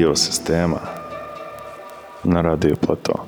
біосистема на радіоплато.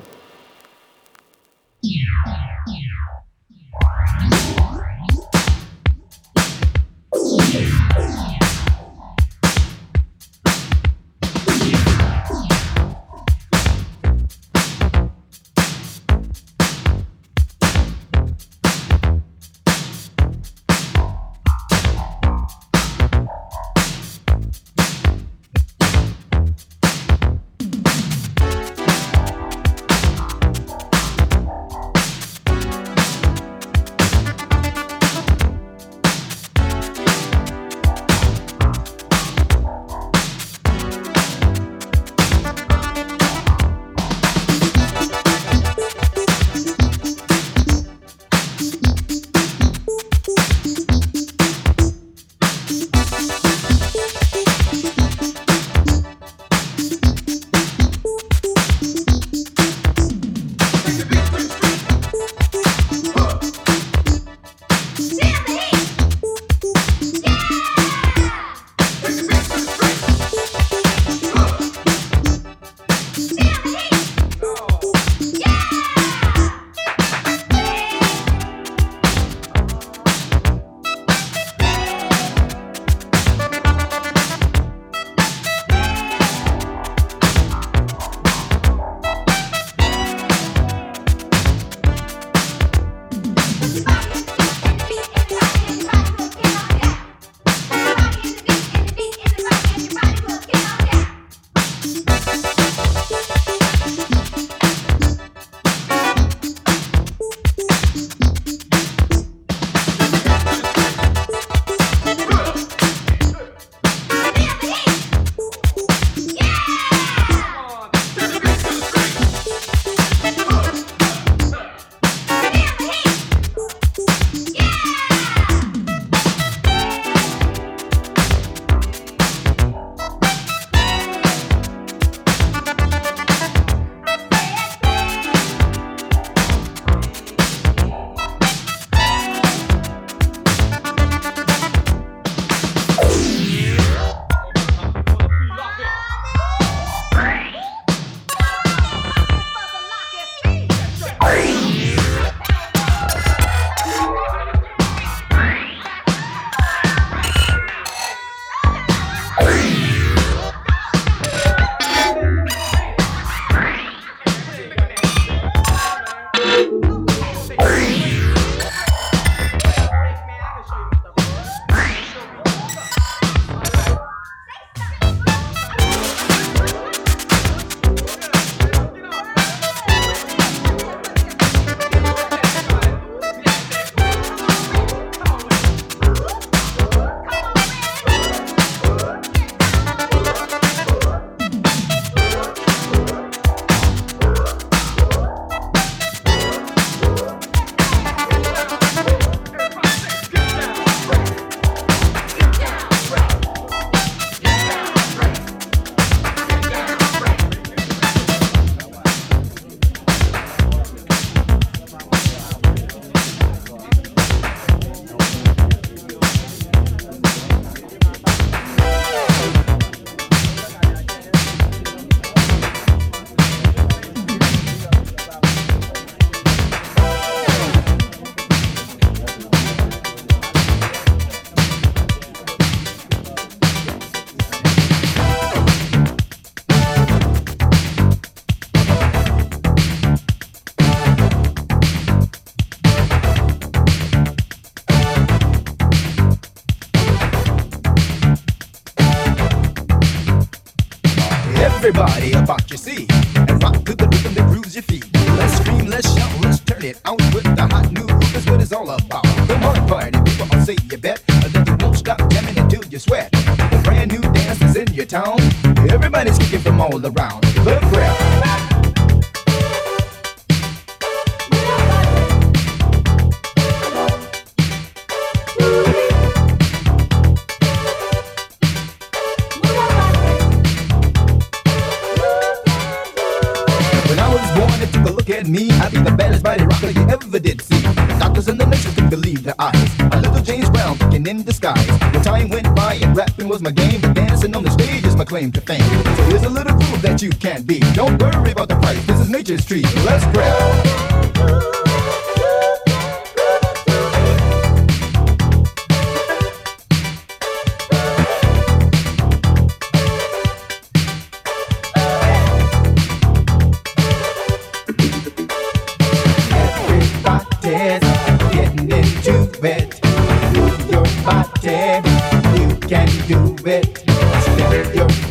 it. Move your body. You can do it. Step your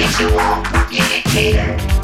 Look out.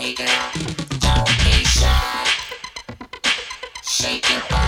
Shake it up.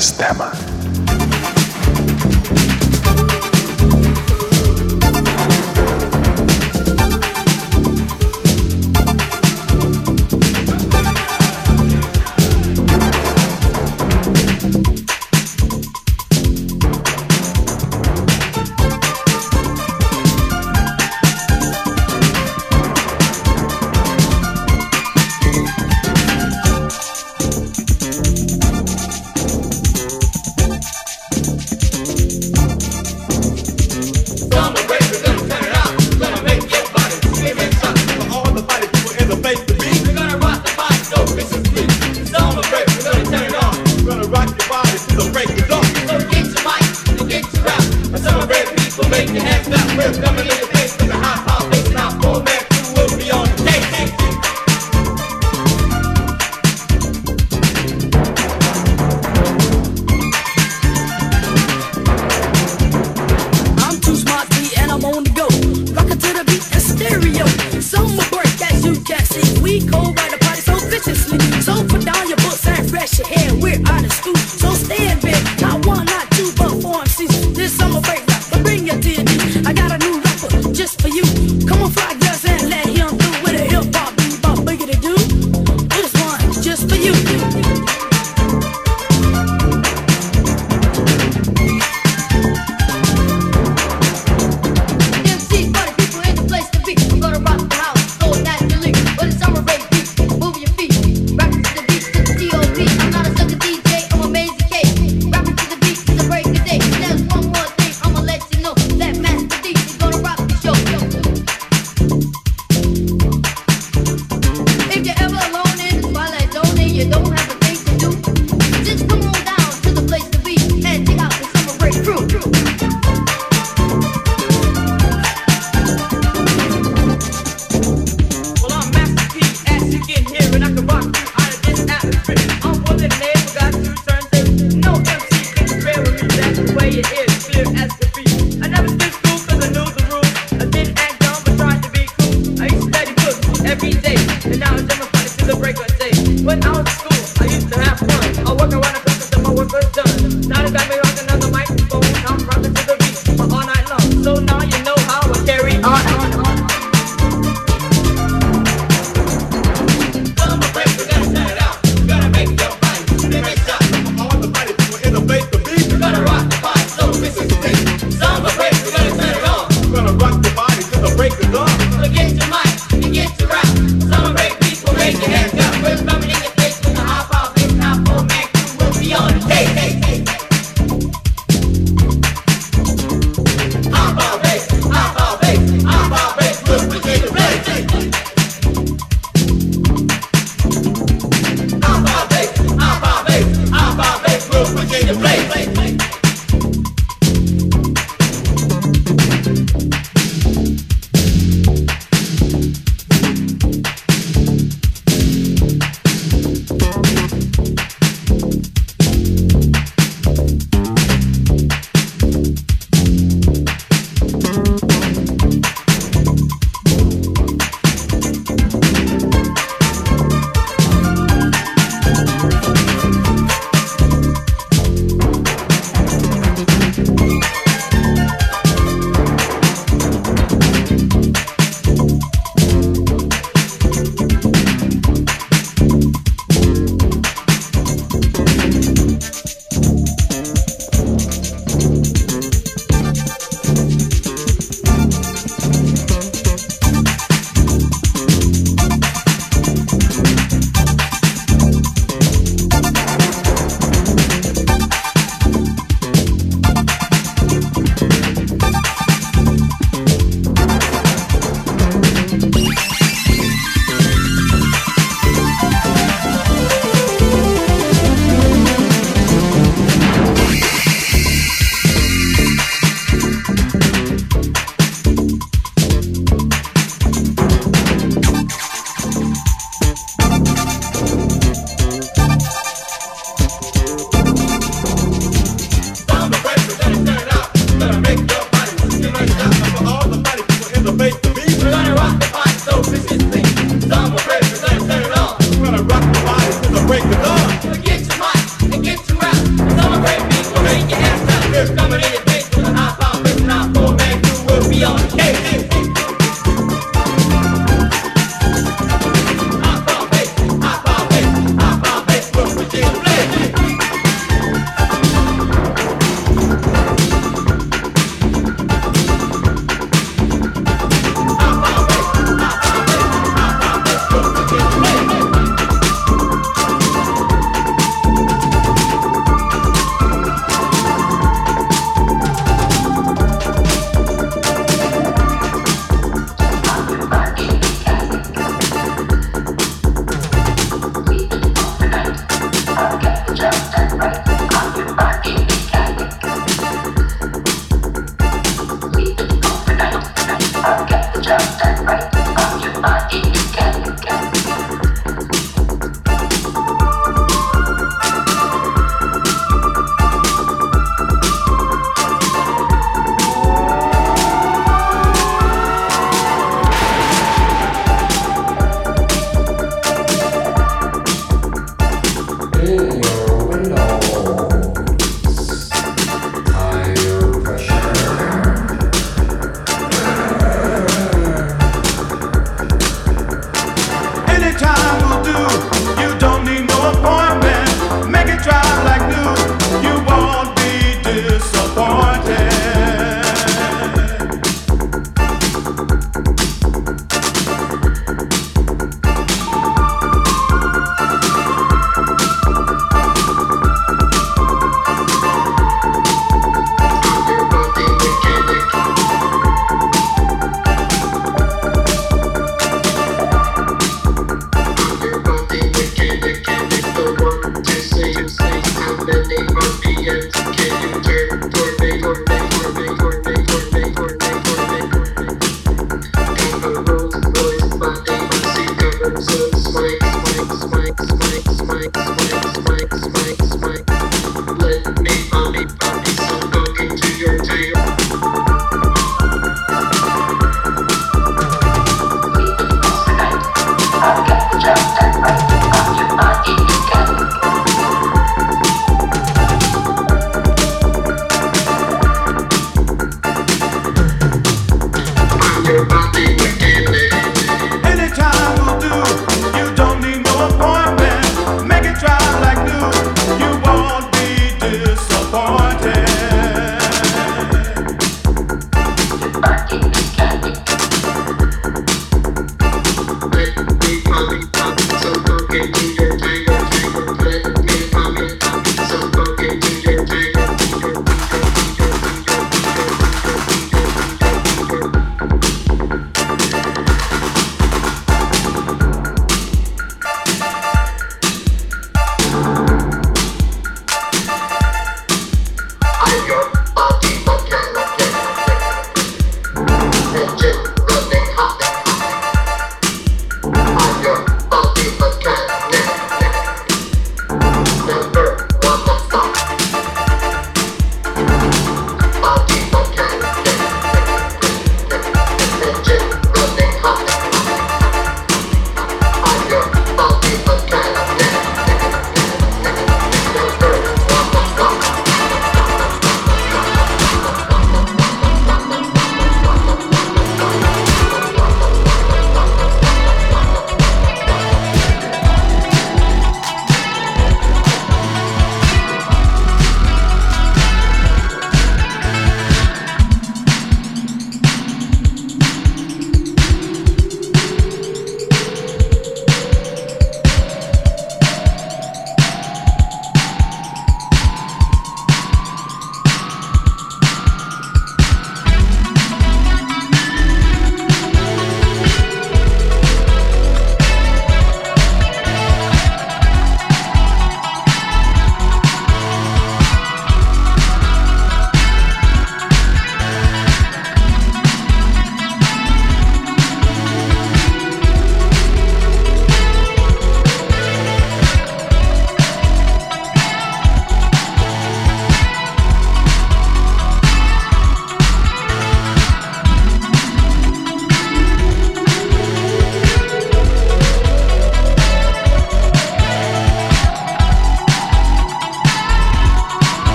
система.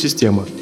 система –